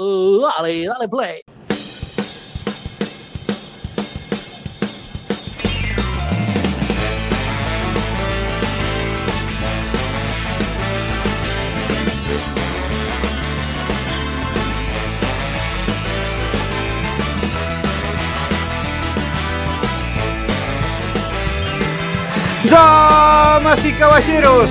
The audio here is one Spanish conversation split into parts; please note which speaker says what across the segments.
Speaker 1: Dale, dale play.
Speaker 2: Damas y caballeros,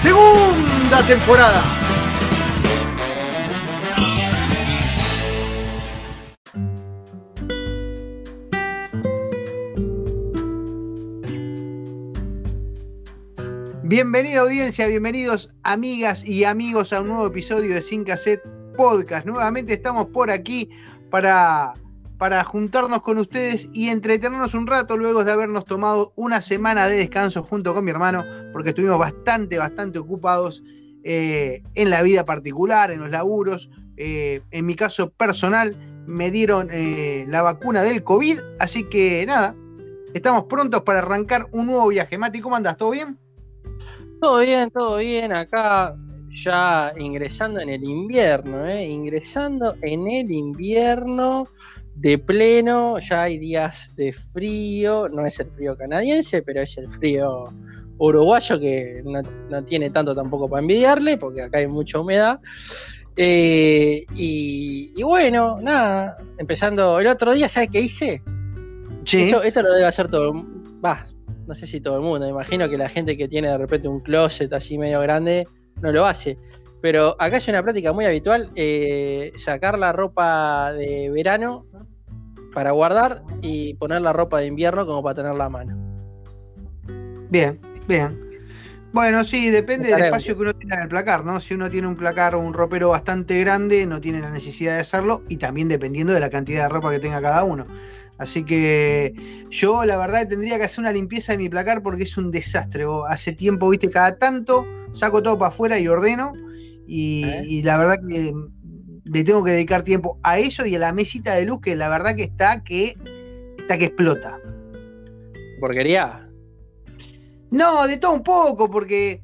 Speaker 2: segunda temporada. Bienvenida audiencia, bienvenidos amigas y amigos a un nuevo episodio de Sin Cassette Podcast. Nuevamente estamos por aquí para, para juntarnos con ustedes y entretenernos un rato luego de habernos tomado una semana de descanso junto con mi hermano, porque estuvimos bastante, bastante ocupados eh, en la vida particular, en los laburos. Eh, en mi caso personal, me dieron eh, la vacuna del COVID, así que nada, estamos prontos para arrancar un nuevo viaje. Mati, ¿cómo andas? ¿Todo bien?
Speaker 1: Todo bien, todo bien. Acá ya ingresando en el invierno, ¿eh? ingresando en el invierno de pleno. Ya hay días de frío. No es el frío canadiense, pero es el frío uruguayo que no, no tiene tanto tampoco para envidiarle, porque acá hay mucha humedad. Eh, y, y bueno, nada, empezando el otro día, ¿sabes qué hice?
Speaker 2: Sí.
Speaker 1: Esto, esto lo debe hacer todo. Va, no sé si todo el mundo. Me imagino que la gente que tiene de repente un closet así medio grande no lo hace. Pero acá hay una práctica muy habitual: eh, sacar la ropa de verano para guardar y poner la ropa de invierno como para tenerla a mano.
Speaker 2: Bien, bien. Bueno, sí, depende del espacio que uno tenga en el placar, ¿no? Si uno tiene un placar o un ropero bastante grande, no tiene la necesidad de hacerlo y también dependiendo de la cantidad de ropa que tenga cada uno. Así que yo la verdad tendría que hacer una limpieza de mi placar porque es un desastre. vos. Hace tiempo, viste, cada tanto saco todo para afuera y ordeno y,
Speaker 1: ¿Eh?
Speaker 2: y la verdad que le tengo que dedicar tiempo a eso y a la mesita de luz que la verdad que está que está que explota.
Speaker 1: Porquería.
Speaker 2: No, de todo un poco, porque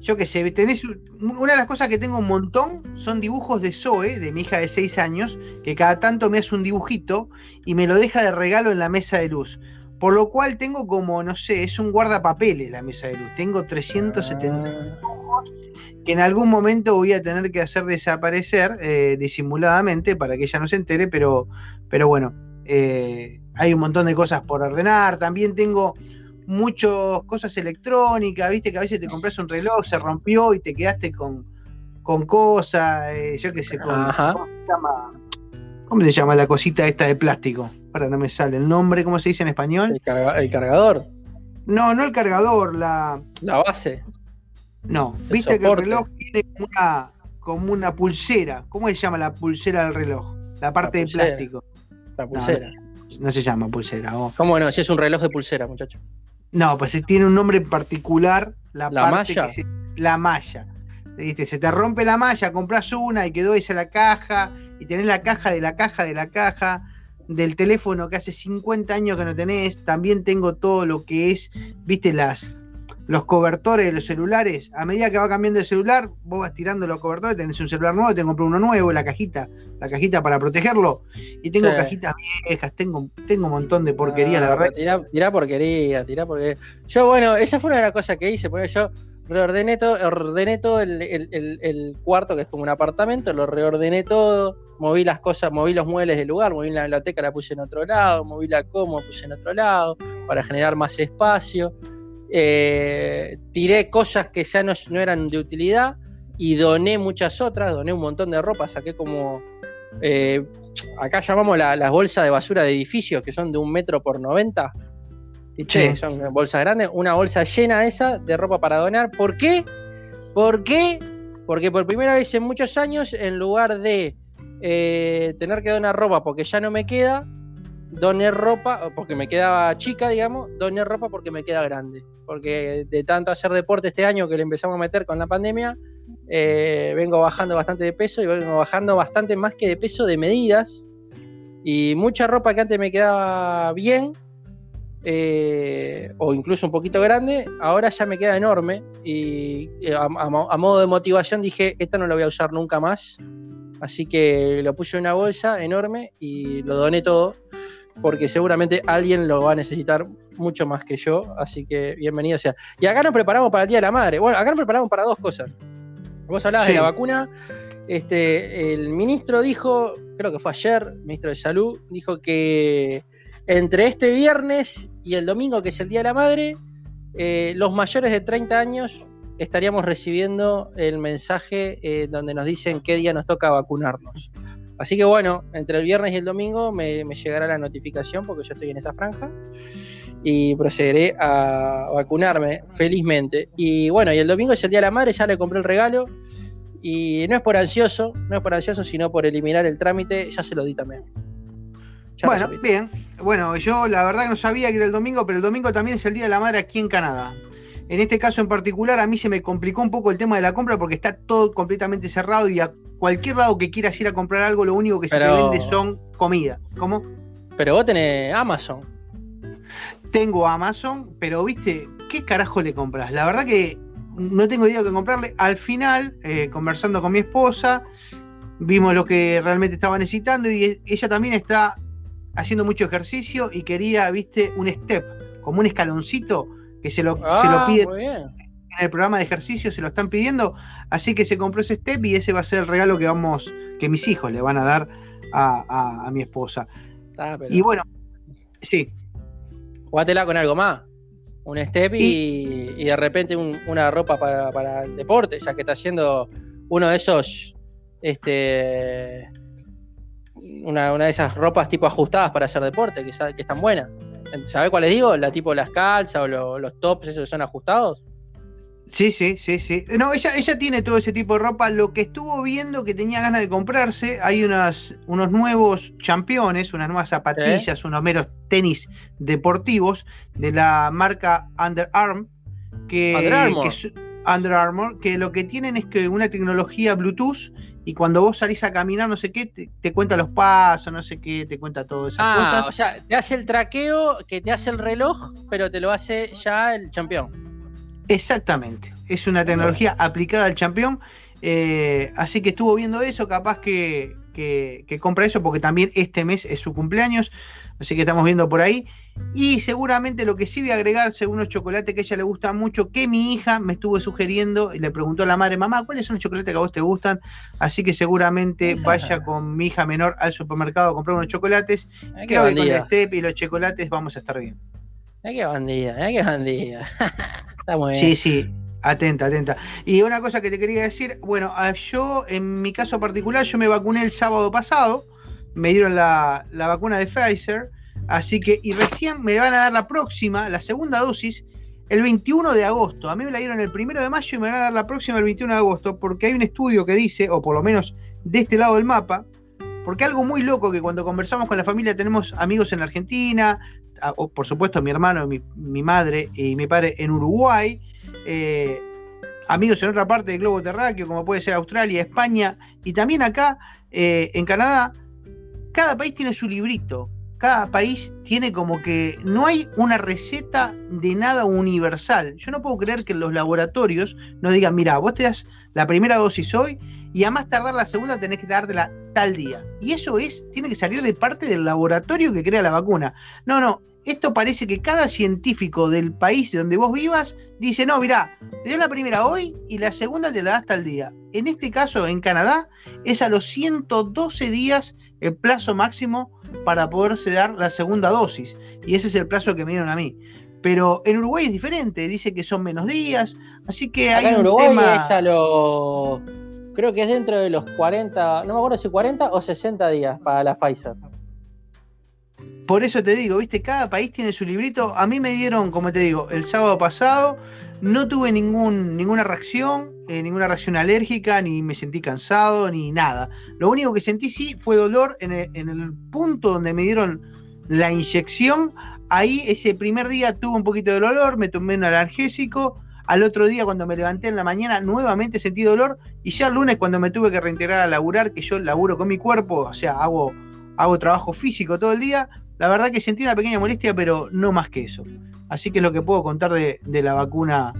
Speaker 2: yo qué sé, tenés un- una de las cosas que tengo un montón son dibujos de Zoe, de mi hija de 6 años, que cada tanto me hace un dibujito y me lo deja de regalo en la mesa de luz. Por lo cual tengo como, no sé, es un guardapapeles la mesa de luz. Tengo 370 dibujos que en algún momento voy a tener que hacer desaparecer eh, disimuladamente para que ella no se entere, pero, pero bueno, eh, hay un montón de cosas por ordenar. También tengo muchas cosas electrónicas, viste que a veces te compras un reloj, se rompió y te quedaste con, con cosas, eh, yo qué sé, con. ¿cómo, se llama? ¿Cómo se llama la cosita esta de plástico? Ahora no me sale el nombre, ¿cómo se dice en español?
Speaker 1: El, carga- el cargador,
Speaker 2: No, no el cargador, la...
Speaker 1: la base.
Speaker 2: No,
Speaker 1: El
Speaker 2: viste que el reloj tiene como una, como una pulsera. ¿Cómo se llama la pulsera del reloj? La parte de plástico.
Speaker 1: La pulsera.
Speaker 2: No se llama pulsera. vos.
Speaker 1: ¿Cómo no? Si es un reloj de pulsera, muchacho.
Speaker 2: No, pues tiene un nombre particular. La,
Speaker 1: ¿La
Speaker 2: parte
Speaker 1: malla?
Speaker 2: que se- la malla. ¿Viste? Se te rompe la malla, compras una y quedó esa la caja. Y tenés la caja de la caja de la caja. Del teléfono que hace 50 años que no tenés. También tengo todo lo que es, viste, las los cobertores de los celulares. A medida que va cambiando el celular, vos vas tirando los cobertores, tenés un celular nuevo, te compré uno nuevo, la cajita, la cajita para protegerlo. Y tengo
Speaker 1: Sí.
Speaker 2: cajitas viejas, tengo, tengo un montón de porquería,
Speaker 1: Ah,
Speaker 2: la verdad.
Speaker 1: Tirá, tirá porquería, tirá porquería. Yo, bueno, esa fue una de las cosas que hice, porque yo reordené todo, ordené todo el, el- el- el cuarto, que es como un apartamento, lo reordené todo, moví las cosas, moví los muebles del lugar, moví la biblioteca, la puse en otro lado, moví la coma, puse en otro lado, para generar más espacio. Eh, tiré cosas que ya no, no eran de utilidad y doné muchas otras, doné un montón de ropa, saqué como... eh, acá llamamos la- las bolsas de basura de edificios, que son de un metro por 90. ¿Viste?
Speaker 2: Sí.
Speaker 1: Son bolsas grandes, una bolsa llena esa de ropa para donar. ¿Por qué? ¿Por qué? Porque por primera vez en muchos años, en lugar de eh, tener que donar ropa porque ya no me queda, doné ropa, porque me quedaba chica, digamos, doné ropa porque me queda grande. Porque de tanto hacer deporte este año que le empezamos a meter con la pandemia, eh, vengo bajando bastante de peso y vengo bajando bastante más que de peso de medidas. Y mucha ropa que antes me quedaba bien, eh, o incluso un poquito grande, ahora ya me queda enorme. Y eh, a, a modo de motivación dije, esta no la voy a usar nunca más. Así que lo puse en una bolsa enorme y lo doné todo, porque seguramente alguien lo va a necesitar mucho más que yo. Así que bienvenido sea. Y acá nos preparamos para el Día de la Madre. Bueno, acá nos preparamos para dos cosas. Vos hablabas
Speaker 2: Sí.
Speaker 1: de la vacuna. Este, el ministro dijo, creo que fue ayer, ministro de Salud, dijo que entre este viernes y el domingo, que es el Día de la Madre, eh, los mayores de 30 años estaríamos recibiendo el mensaje eh, donde nos dicen qué día nos toca vacunarnos. Así que bueno, entre el viernes y el domingo me, me llegará la notificación porque yo estoy en esa franja y procederé a vacunarme felizmente. Y bueno, y el domingo es el Día de la Madre, ya le compré el regalo y no es por ansioso, no es por ansioso, sino por eliminar el trámite, ya se lo di también. Ya
Speaker 2: Bueno, bien. Bueno, yo la verdad que no sabía que era el domingo, pero el domingo también es el Día de la Madre aquí en Canadá. En este caso en particular, a mí se me complicó un poco el tema de la compra porque está todo completamente cerrado y a cualquier lado que quieras ir a comprar algo, lo único que se te vende son comida. ¿Cómo?
Speaker 1: Pero vos tenés Amazon.
Speaker 2: Tengo Amazon, pero viste, ¿qué carajo le compras? La verdad que no tengo idea de qué comprarle. Al final, eh, conversando con mi esposa, vimos lo que realmente estaba necesitando y e- ella también está haciendo mucho ejercicio y quería, viste, un step, como un escaloncito que se lo, se lo
Speaker 1: Ah,
Speaker 2: pide
Speaker 1: muy bien.
Speaker 2: en el programa de ejercicio, se lo están pidiendo, así que se compró ese step y ese va a ser el regalo que vamos, que mis hijos le van a dar a, a- a mi esposa.
Speaker 1: Ah, pero
Speaker 2: Y bueno, sí,
Speaker 1: jugátela con algo más. Un step y, y de repente un- una ropa para, para el deporte, ya que está haciendo uno de esos, este, una, una de esas ropas tipo ajustadas para hacer deporte, que, que están buenas. ¿Sabés cuáles digo? La tipo las calzas o lo- los tops, esos que son ajustados.
Speaker 2: Sí, sí, sí, sí. No, ella, ella tiene todo ese tipo de ropa. Lo que estuvo viendo que tenía ganas de comprarse, hay unas, unos nuevos championes, unas nuevas zapatillas, unos meros tenis deportivos de la marca Under Armour, que,
Speaker 1: Under Armour.
Speaker 2: que Under Armour, que lo que tienen es que una tecnología Bluetooth y cuando vos salís a caminar, no sé qué, te, te cuenta los pasos, no sé qué, te cuenta todas esas
Speaker 1: Ah,
Speaker 2: cosas.
Speaker 1: o sea, te hace el traqueo que te hace el reloj, pero te lo hace ya el campeón.
Speaker 2: Exactamente, es una tecnología aplicada al campeón, eh, así que estuvo viendo eso, capaz que, que- que compra eso porque también este mes es su cumpleaños, así que estamos viendo por ahí. Y seguramente lo que sí voy a agregar, según los chocolates que a ella le gustan mucho, que mi hija me estuvo sugiriendo y le preguntó a la madre, mamá, ¿cuáles son los chocolates que a vos te gustan? Así que seguramente vaya con mi hija menor al supermercado a comprar unos chocolates.
Speaker 1: Ay,
Speaker 2: Creo que con el step y los chocolates vamos a estar bien.
Speaker 1: Ay, qué bandida, ay, qué bandida. Está muy bien.
Speaker 2: Sí, sí, atenta, atenta. Y una cosa que te quería decir, bueno, yo en mi caso particular, yo me vacuné el sábado pasado, me dieron la, la vacuna de Pfizer, así que, y recién me van a dar la próxima, la segunda dosis, el 21 de agosto. A mí me la dieron el primero de mayo y me van a dar la próxima el 21 de agosto, porque hay un estudio que dice, o por lo menos de este lado del mapa, porque algo muy loco que cuando conversamos con la familia tenemos amigos en la Argentina, o por supuesto mi hermano, mi, mi madre y mi padre en Uruguay, eh, amigos en otra parte del globo terráqueo, como puede ser Australia, España, y también acá eh, en Canadá, cada país tiene su librito. Cada país tiene como que no hay una receta de nada universal. Yo no puedo creer que los laboratorios nos digan, mira, vos te das la primera dosis hoy y a más tardar la segunda tenés que dártela tal día. Y eso es, tiene que salir de parte del laboratorio que crea la vacuna. No, no, esto parece que cada científico del país donde vos vivas dice, no, mirá, te das la primera hoy y la segunda te la das tal día. En este caso, en Canadá, es a los 112 días el plazo máximo para poderse dar la segunda dosis. Y ese es el plazo que me dieron a mí. Pero en Uruguay es diferente, dice que son menos días, así que hay
Speaker 1: en
Speaker 2: un
Speaker 1: Uruguay
Speaker 2: tema...
Speaker 1: es a los. Creo que es dentro de los 40, no me acuerdo si 40 o 60 días para la Pfizer.
Speaker 2: Por eso te digo, viste, cada país tiene su librito. A mí me dieron, como te digo, el sábado pasado, no tuve ningún, ninguna reacción, eh, ninguna reacción alérgica, ni me sentí cansado, ni nada. Lo único que sentí sí fue dolor en el, en el punto donde me dieron la inyección. Ahí ese primer día tuve un poquito de dolor, me tomé un analgésico. Al otro día, cuando me levanté en la mañana, nuevamente sentí dolor. Y ya el lunes, cuando me tuve que reintegrar a laburar, que yo laburo con mi cuerpo, o sea, hago, hago trabajo físico todo el día, la verdad que sentí una pequeña molestia, pero no más que eso. Así que es lo que puedo contar de, de la vacuna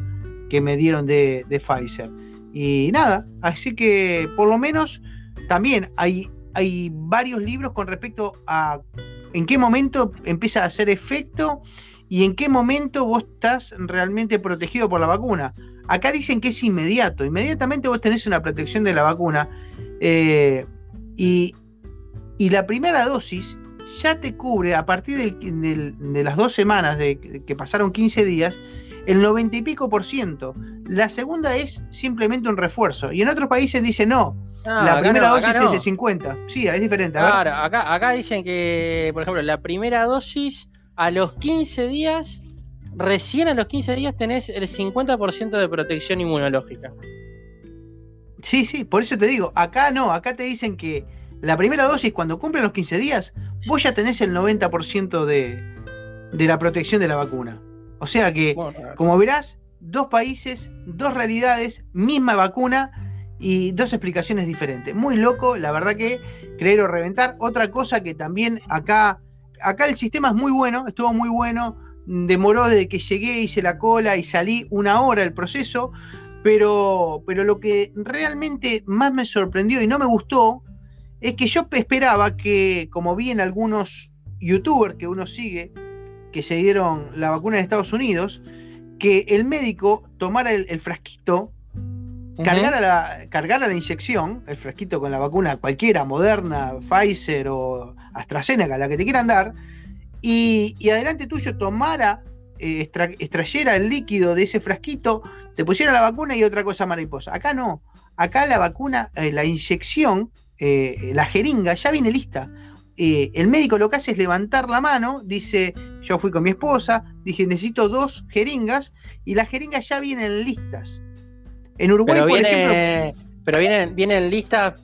Speaker 2: que me dieron de, de, Pfizer. Y nada, así que por lo menos también hay, hay varios libros con respecto a en qué momento empieza a hacer efecto y en qué momento vos estás realmente protegido por la vacuna. Acá dicen que es inmediato, inmediatamente vos tenés una protección de la vacuna eh, y, y la primera dosis ya te cubre a partir de las dos semanas de que pasaron 15 días el 90 y pico por ciento. La segunda es simplemente un refuerzo. Y en otros países dicen no. La primera
Speaker 1: no,
Speaker 2: dosis
Speaker 1: no.
Speaker 2: es de 50. Sí, es diferente.
Speaker 1: Claro, acá, acá dicen que, por ejemplo, la primera dosis a los 15 días, recién a los 15 días tenés el 50% de protección inmunológica.
Speaker 2: Sí, sí, por eso te digo, acá no, acá te dicen que la primera dosis cuando cumplen los 15 días, vos ya tenés el 90% de, de la protección de la vacuna. O sea que,
Speaker 1: Bueno,
Speaker 2: como verás, dos países, dos realidades, misma vacuna y dos explicaciones diferentes. Muy loco, la verdad que creer o reventar. Otra cosa que también acá, acá el sistema es muy bueno, estuvo muy bueno. Demoró desde que llegué, hice la cola y salí una hora el proceso. Pero, pero lo que realmente más me sorprendió y no me gustó es que yo esperaba que, como vi en algunos youtubers que uno sigue, que se dieron la vacuna de Estados Unidos, que el médico tomara el, el frasquito, cargara, la, cargara la inyección, el frasquito con la vacuna cualquiera, Moderna, Pfizer o AstraZeneca, la que te quieran dar, y, y adelante tuyo tomara, eh, extra- extrayera el líquido de ese frasquito, te pusiera la vacuna y otra cosa mariposa. Acá no, acá la vacuna, eh, la inyección, eh, la jeringa ya viene lista. Eh, el médico lo que hace es levantar la mano, dice, yo fui con mi esposa, dije, necesito dos jeringas, y las jeringas ya vienen listas. En Uruguay,
Speaker 1: Pero
Speaker 2: por ejemplo,
Speaker 1: pero vienen, vienen listas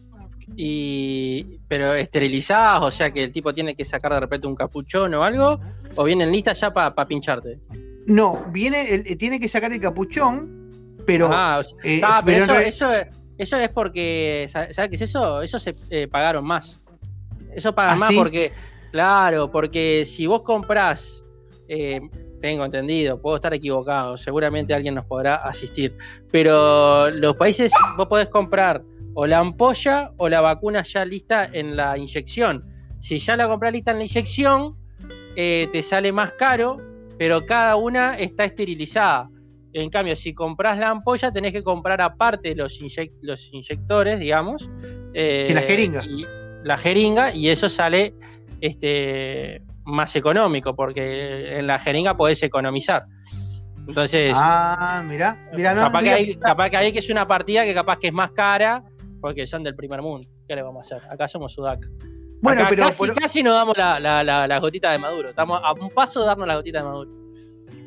Speaker 1: y pero esterilizadas, o sea que el tipo tiene que sacar de repente un capuchón o algo, o vienen listas ya para pincharte.
Speaker 2: no, viene, el- eh, tiene que sacar el capuchón, pero
Speaker 1: ah, o sea,
Speaker 2: eh,
Speaker 1: ah, pero, eso, eso es porque, ¿sabes qué es eso? Eso se eh, pagaron más. Eso pagan
Speaker 2: ¿Ah,
Speaker 1: más
Speaker 2: sí?
Speaker 1: porque, claro, porque si vos comprás, eh, tengo entendido, puedo estar equivocado, seguramente alguien nos podrá asistir, pero los países vos podés comprar o la ampolla o la vacuna ya lista en la inyección. Si ya la comprás lista en la inyección, eh, te sale más caro, pero cada una está esterilizada. En cambio, si compras la ampolla, tenés que comprar aparte los, inyec- los inyectores, digamos. eh,
Speaker 2: Sí, la jeringa.
Speaker 1: Y, la jeringa, y eso sale este, más económico, porque en la jeringa podés economizar. Entonces,
Speaker 2: ah, mirá, mirá, no,
Speaker 1: capaz, que
Speaker 2: mirá,
Speaker 1: hay, capaz que hay que es una partida que capaz que es más cara, porque son del primer mundo. ¿Qué le vamos a hacer? Acá somos Sudac.
Speaker 2: bueno,
Speaker 1: Acá
Speaker 2: pero
Speaker 1: casi,
Speaker 2: por-
Speaker 1: casi nos damos la, la, la- la gotita de Maduro. Estamos a un paso de darnos la gotita de Maduro.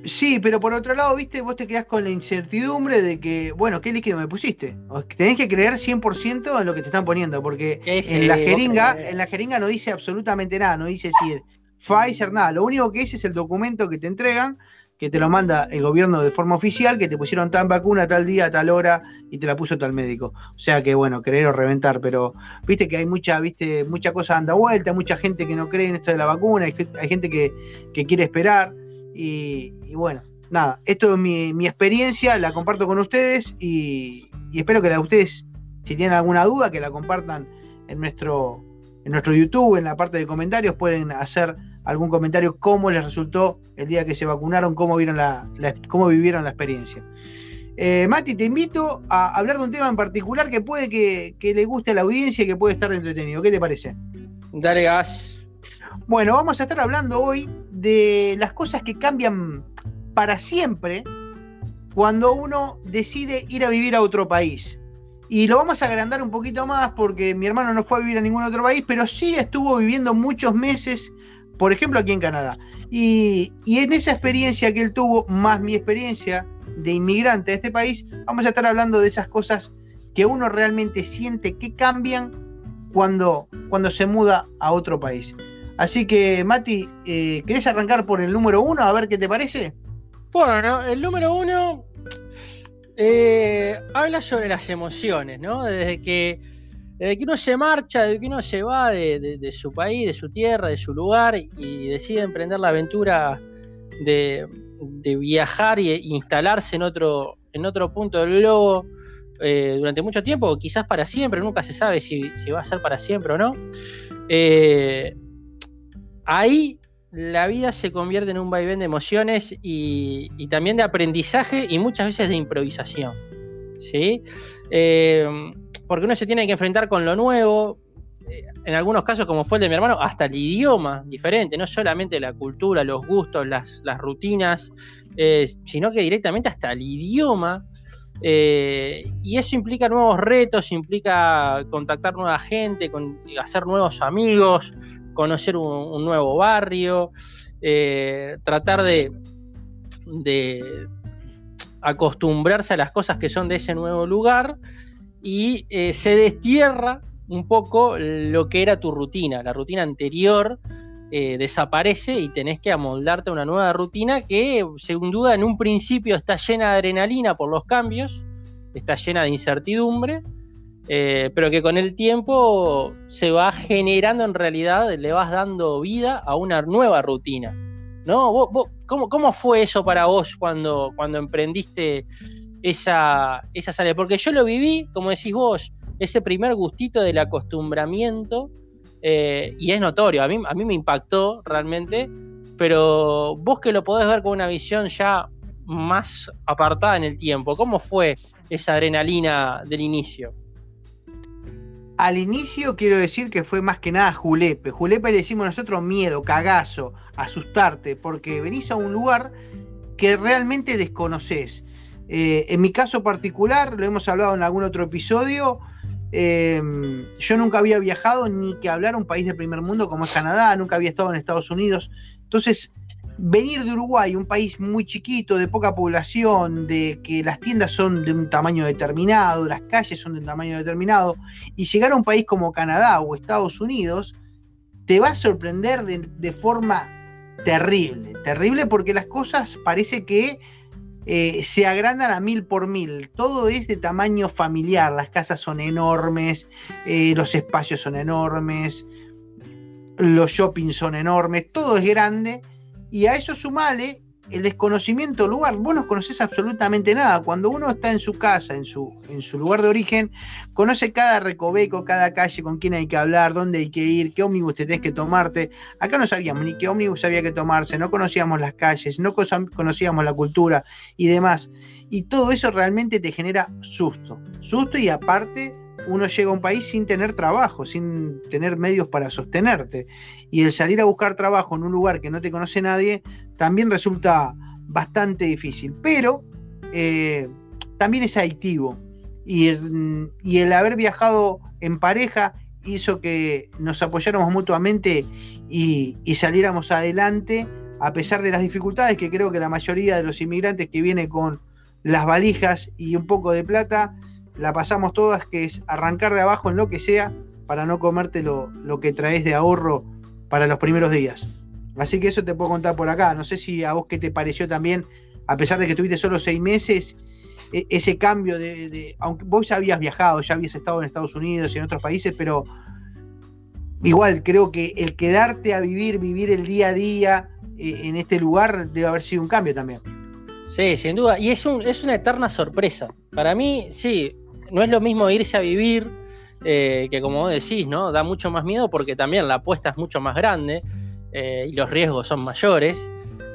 Speaker 2: Sí, pero por otro lado, viste, vos te quedás con la incertidumbre de que, bueno, ¿qué líquido me pusiste? O tenés que creer 100% en lo que te están poniendo, porque en la jeringa, en la jeringa no dice absolutamente nada, no dice si es Pfizer, nada. Lo único que es es el documento que te entregan, que te lo manda el gobierno de forma oficial, que te pusieron tal vacuna, tal día, tal hora, y te la puso tal médico. O sea que, bueno, creer o reventar, pero viste que hay mucha, viste, mucha cosa anda vuelta, mucha gente que no cree en esto de la vacuna, hay, hay gente que, que quiere esperar, y, bueno, nada, esto es mi, mi experiencia, la comparto con ustedes y, espero que la de ustedes, si tienen alguna duda, que la compartan en nuestro, en nuestro YouTube, en la parte de comentarios, pueden hacer algún comentario cómo les resultó el día que se vacunaron, cómo, vieron la, cómo vivieron la experiencia. Eh, Mati, te invito a hablar de un tema en particular que puede que, le guste a la audiencia y que puede estar entretenido. ¿Qué te parece?
Speaker 1: Dale gas.
Speaker 2: Bueno, vamos a estar hablando hoy de las cosas que cambian para siempre cuando uno decide ir a vivir a otro país. Y lo vamos a agrandar un poquito más porque mi hermano no fue a vivir a ningún otro país, pero sí estuvo viviendo muchos meses, por ejemplo, aquí en Canadá. Y, en esa experiencia que él tuvo, más mi experiencia de inmigrante de este país, vamos a estar hablando de esas cosas que uno realmente siente que cambian cuando, se muda a otro país. Así que, Mati, eh, ¿querés arrancar por el número uno? A ver qué te parece.
Speaker 1: Bueno, el número uno eh, habla sobre las emociones, ¿no? Desde que, desde que uno se marcha, desde que uno se va de, su país, de su tierra, de su lugar y decide emprender la aventura de, viajar e instalarse en otro, en otro punto del globo eh, durante mucho tiempo, quizás para siempre, nunca se sabe si, va a ser para siempre o no. Eh, ahí la vida se convierte en un vaivén de emociones y, también de aprendizaje y muchas veces de improvisación. ¿sí? Eh, porque uno se tiene que enfrentar con lo nuevo, eh, en algunos casos, como fue el de mi hermano, hasta el idioma diferente, no solamente la cultura, los gustos, las, rutinas, eh, sino que directamente hasta el idioma. y eso implica nuevos retos, implica contactar nueva gente, hacer nuevos amigos, conocer un, nuevo barrio, eh, tratar de, acostumbrarse a las cosas que son de ese nuevo lugar y eh, se destierra un poco lo que era tu rutina, la rutina anterior. Eh, desaparece y tenés que amoldarte a una nueva rutina que, sin duda, en un principio está llena de adrenalina por los cambios, está llena de incertidumbre, eh, pero que con el tiempo se va generando en realidad, le vas dando vida a una nueva rutina. ¿no? cómo, fue eso para vos cuando, cuando emprendiste esa, esa salida? Porque yo lo viví, como decís vos, ese primer gustito del acostumbramiento, eh, y es notorio, a mí, a mí me impactó realmente, pero vos que lo podés ver con una visión ya más apartada en el tiempo, ¿cómo fue esa adrenalina del inicio?
Speaker 2: Al inicio quiero decir que fue más que nada julepe. Julepe le decimos nosotros miedo, cagazo, asustarte, porque venís a un lugar que realmente desconoces. Eh, en mi caso particular, lo hemos hablado en algún otro episodio, em, yo nunca había viajado ni que hablar a un país de primer mundo como es Canadá, nunca había estado en Estados Unidos. Entonces, venir de Uruguay, un país muy chiquito, de poca población, de que las tiendas son de un tamaño determinado, las calles son de un tamaño determinado, y llegar a un país como Canadá o Estados Unidos, te va a sorprender de, forma terrible, terrible porque las cosas parece que eh, se agrandan a mil por mil, todo es de tamaño familiar, las casas son enormes, eh, los espacios son enormes, los shoppings son enormes, todo es grande y a eso sumale el desconocimiento del lugar. Vos no conocés absolutamente nada. Cuando uno está en su casa, en su, en su lugar de origen, conoce cada recoveco, cada calle, con quién hay que hablar, dónde hay que ir, qué ómnibus te tenés que tomarte. Acá no sabíamos ni qué ómnibus había que tomarse, no conocíamos las calles, no conocíamos la cultura y demás. Y todo eso realmente te genera susto. Susto y aparte uno llega a un país sin tener trabajo, sin tener medios para sostenerte. Y el salir a buscar trabajo en un lugar que no te conoce nadie también resulta bastante difícil. Pero eh, también es adictivo. Y el, haber viajado en pareja hizo que nos apoyáramos mutuamente y, saliéramos adelante a pesar de las dificultades que creo que la mayoría de los inmigrantes que viene con las valijas y un poco de plata la pasamos todas, que es arrancar de abajo en lo que sea para no comerte lo, que traes de ahorro para los primeros días. Así que eso te puedo contar por acá. No sé si a vos qué te pareció también, a pesar de que tuviste solo seis meses, e, ese cambio de, aunque vos ya habías viajado, ya habías estado en Estados Unidos y en otros países, pero igual creo que el quedarte a vivir, vivir el día a día eh, en este lugar debe haber sido un cambio también.
Speaker 1: Sí, sin duda. Y es, un, es una eterna sorpresa. Para mí, sí, no es lo mismo irse a vivir eh, que como decís, ¿no? Da mucho más miedo porque también la apuesta es mucho más grande y los riesgos son mayores.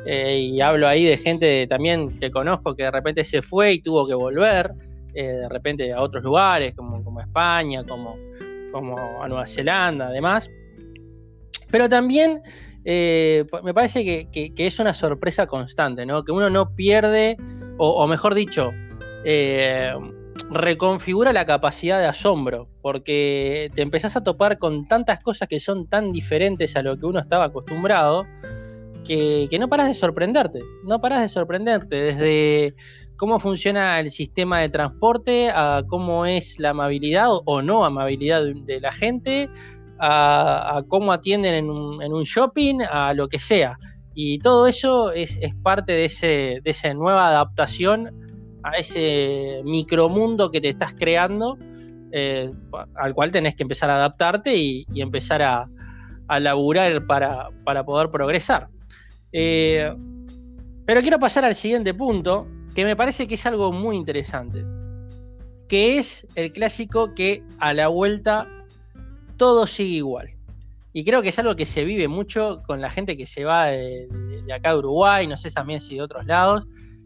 Speaker 1: y hablo ahí de gente también que conozco que de repente se fue y tuvo que volver, de repente a otros lugares, como, como España, como, como a Nueva Zelanda, además. Pero también eh, me parece que, es una sorpresa constante, ¿no? Que uno no pierde, o, mejor dicho, eh, reconfigura la capacidad de asombro, porque te empezás a topar con tantas cosas que son tan diferentes a lo que uno estaba acostumbrado, que, no paras de sorprenderte, no paras de sorprenderte, desde cómo funciona el sistema de transporte, a cómo es la amabilidad o no amabilidad de la gente, a, cómo atienden en un, shopping, a lo que sea. Y todo eso es, parte de, esa nueva adaptación a ese micromundo que te estás creando, eh, al cual tenés que empezar a adaptarte y, empezar a, laburar para, poder progresar. Eh, pero quiero pasar al siguiente punto, que me parece que es algo muy interesante, que es el clásico que a la vuelta todo sigue igual. Y creo que es algo que se vive mucho con la gente que se va de, acá de Uruguay, no sé también si de otros lados,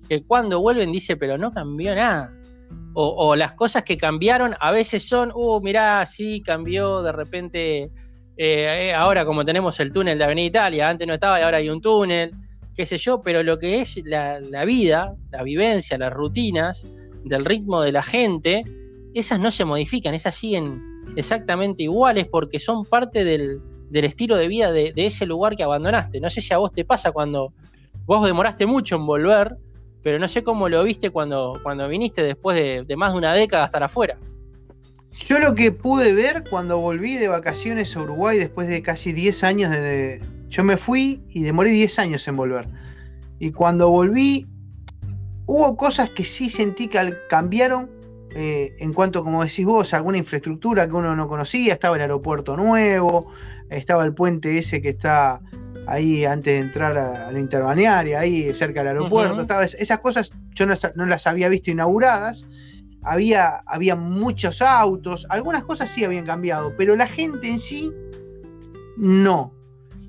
Speaker 1: que cuando vuelven dice, pero no cambió nada. O, las cosas que cambiaron a veces son, uh, mirá, sí, cambió de repente, eh, eh, ahora como tenemos el túnel de Avenida Italia, antes no estaba y ahora hay un túnel, qué sé yo, pero lo que es la, vida, la vivencia, las rutinas del ritmo de la gente, esas no se modifican, esas siguen exactamente iguales porque son parte del, estilo de vida de, ese lugar que abandonaste. No sé si a vos te pasa cuando vos demoraste mucho en volver, pero no sé cómo lo viste cuando, cuando viniste después de, más de una década estar afuera.
Speaker 2: Yo lo que pude ver cuando volví de vacaciones a Uruguay después de casi 10 años de... Yo me fui y demoré 10 años en volver. Y cuando volví, hubo cosas que sí sentí que cambiaron eh, en cuanto, como decís vos, alguna infraestructura que uno no conocía, estaba el aeropuerto nuevo, estaba el puente ese que está ahí antes de entrar a, la interbanearia, ahí cerca del aeropuerto, esas cosas yo no, las había visto inauguradas, había, había muchos autos, algunas cosas sí habían cambiado, pero la gente en sí no.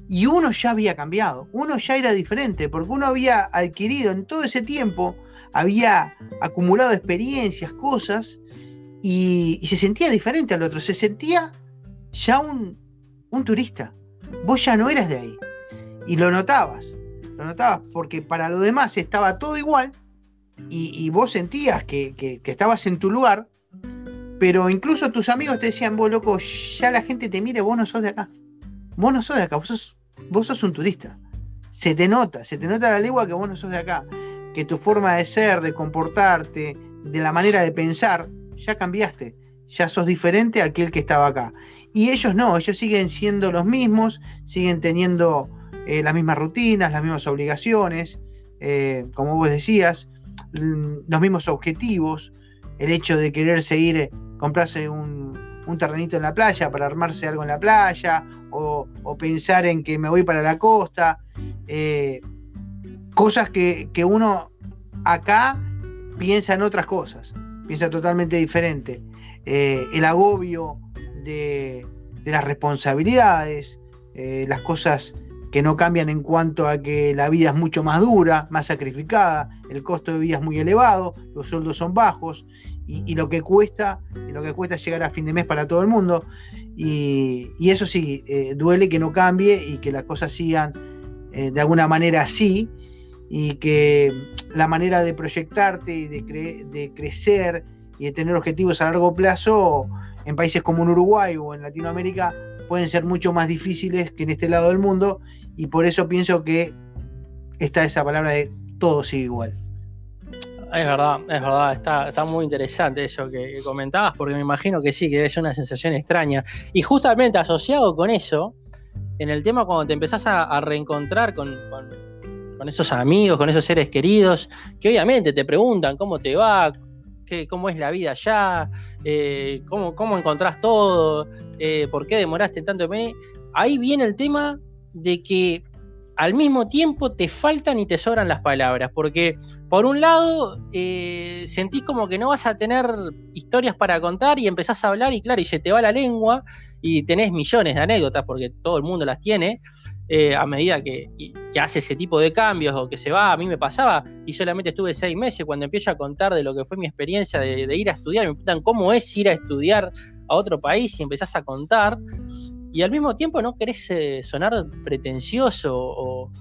Speaker 2: Y uno ya había cambiado, uno ya era diferente, porque uno había adquirido en todo ese tiempo había acumulado experiencias, cosas, y, se sentía diferente al otro, se sentía ya un, turista. Vos ya no eras de ahí. Y lo notabas, lo notabas, porque para lo demás estaba todo igual, y, vos sentías que, estabas en tu lugar, pero incluso tus amigos te decían, vos loco, ya la gente te mire, vos no sos de acá. Vos no sos de acá, vos sos, vos sos un turista. Se te nota, se te nota la lengua que vos no sos de acá que tu forma de ser, de comportarte, de la manera de pensar, ya cambiaste. Ya sos diferente a aquel que estaba acá. Y ellos no, ellos siguen siendo los mismos, siguen teniendo eh, las mismas rutinas, las mismas obligaciones, eh, como vos decías, los mismos objetivos, el hecho de querer seguir, eh, comprarse un, terrenito en la playa para armarse algo en la playa, o, pensar en que me voy para la costa cosas que, uno acá piensa en otras cosas, piensa totalmente diferente. El agobio de, las responsabilidades, las cosas que no cambian en cuanto a que la vida es mucho más dura, más sacrificada, el costo de vida es muy elevado, los sueldos son bajos y, lo que cuesta, lo que cuesta llegar a fin de mes para todo el mundo. Y, eso sí, eh, duele que no cambie y que las cosas sigan de alguna manera así y que la manera de proyectarte y de, crecer y de tener objetivos a largo plazo en países como en Uruguay o en Latinoamérica pueden ser mucho más difíciles que en este lado del mundo y por eso pienso que está esa palabra de todo sigue igual.
Speaker 1: Es verdad, es verdad, está, está muy interesante eso que, comentabas, porque me imagino que sí, que es una sensación extraña. Y justamente asociado con eso, en el tema cuando te empezás a, reencontrar con con esos amigos, con esos seres queridos, que obviamente te preguntan cómo te va, qué, cómo es la vida allá, eh, cómo, cómo, encontrás todo, eh, por qué demoraste tanto. Ahí viene el tema de que al mismo tiempo te faltan y te sobran las palabras, porque por un lado eh, sentís como que no vas a tener historias para contar y empezás a hablar y claro, y se te va la lengua y tenés millones de anécdotas, porque todo el mundo las tiene, eh, a medida que, hace ese tipo de cambios o que se va, a mí me pasaba y solamente estuve seis meses cuando empiezo a contar de lo que fue mi experiencia de, ir a estudiar, me preguntan cómo es ir a estudiar a otro país y empezás a contar y al mismo tiempo no querés eh, sonar pretencioso o,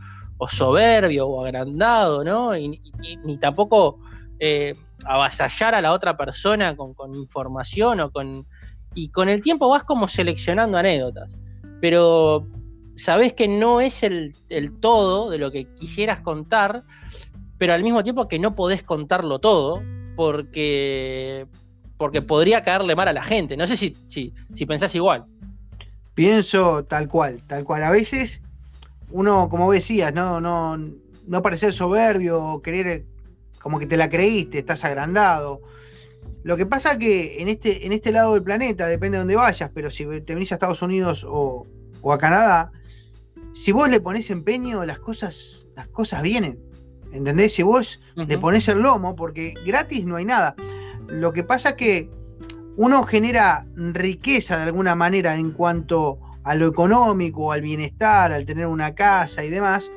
Speaker 1: soberbio o agrandado, ¿no? Ni tampoco eh, avasallar a la otra persona con, información o con... Y con el tiempo vas como seleccionando anécdotas, pero sabés que no es el, todo de lo que quisieras contar, pero al mismo tiempo que no podés contarlo todo, porque, porque podría caerle mal a la gente. No sé si, si, si pensás igual.
Speaker 2: Pienso tal cual, tal cual. A veces uno, como decías, no, no, no parecer soberbio, querer como que te la creíste, estás agrandado. Lo que pasa que en este, en este lado del planeta, depende de dónde vayas, pero si te venís a Estados Unidos o, a Canadá, si vos le pones empeño, las cosas, las cosas vienen. ¿Entendés? Si vos le pones el lomo, porque gratis no hay nada. Lo que pasa es que uno genera riqueza de alguna manera en cuanto a lo económico, al bienestar, al tener una casa y demás,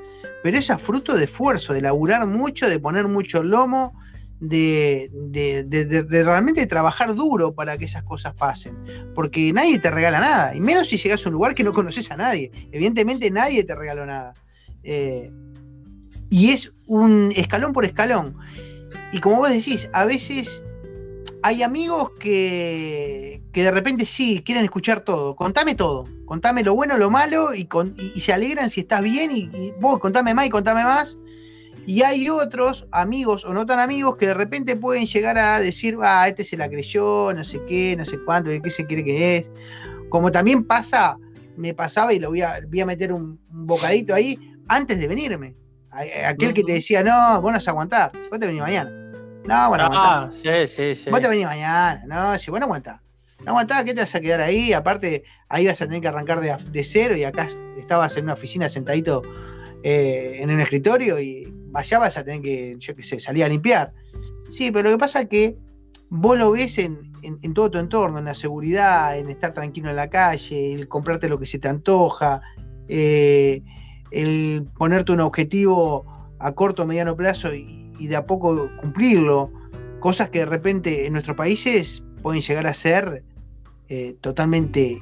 Speaker 2: pero es a fruto de esfuerzo, de laburar mucho, de poner mucho lomo, de, realmente trabajar duro para que esas cosas pasen. Porque nadie te regala nada, y menos si llegas a un lugar que no conoces a nadie. Evidentemente nadie te regaló nada. Eh, y es un escalón por escalón. Y como vos decís, a veces hay amigos que, que de repente sí, quieren escuchar todo. Contame todo. Contame lo bueno, lo malo y, y, se alegran si estás bien y, vos contame más y contame más. Y hay otros amigos o no tan amigos que de repente pueden llegar a decir, ah, este se la creyó, no sé qué, no sé cuánto, qué se quiere que es. Como también pasa, me pasaba y lo voy a, voy a meter un, bocadito ahí antes de venirme. Aquel que te decía, no, vos no vas a aguantar, vos te venís mañana. No, bueno, ah, sí, sí, sí. Vos te venís mañana, no, si bueno aguantá. No aguantá, ¿qué te vas a quedar ahí? Aparte, ahí vas a tener que arrancar de, cero y acá estabas en una oficina sentadito eh, en un escritorio y vaya vas a tener que, yo qué sé, salir a limpiar. Sí, pero lo que pasa es que vos lo ves en, todo tu entorno, en la seguridad, en estar tranquilo en la calle, el comprarte lo que se te antoja, eh, el ponerte un objetivo a corto o mediano plazo y, y de a poco cumplirlo. Cosas que de repente en nuestros países pueden llegar a ser eh, totalmente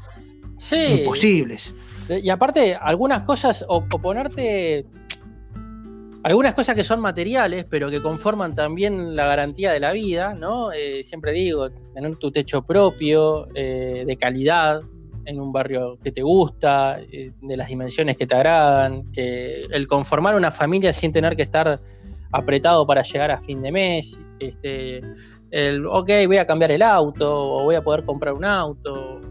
Speaker 2: imposibles.
Speaker 1: Y aparte, algunas cosas, o, ponerte algunas cosas que son materiales, pero que conforman también la garantía de la vida, ¿no? Eh, siempre digo, tener tu techo propio, eh, de calidad, en un barrio que te gusta, de las dimensiones que te agradan, que el conformar una familia sin tener que estar apretado para llegar a fin de mes, este, el, ok, voy a cambiar el auto o voy a poder comprar un auto,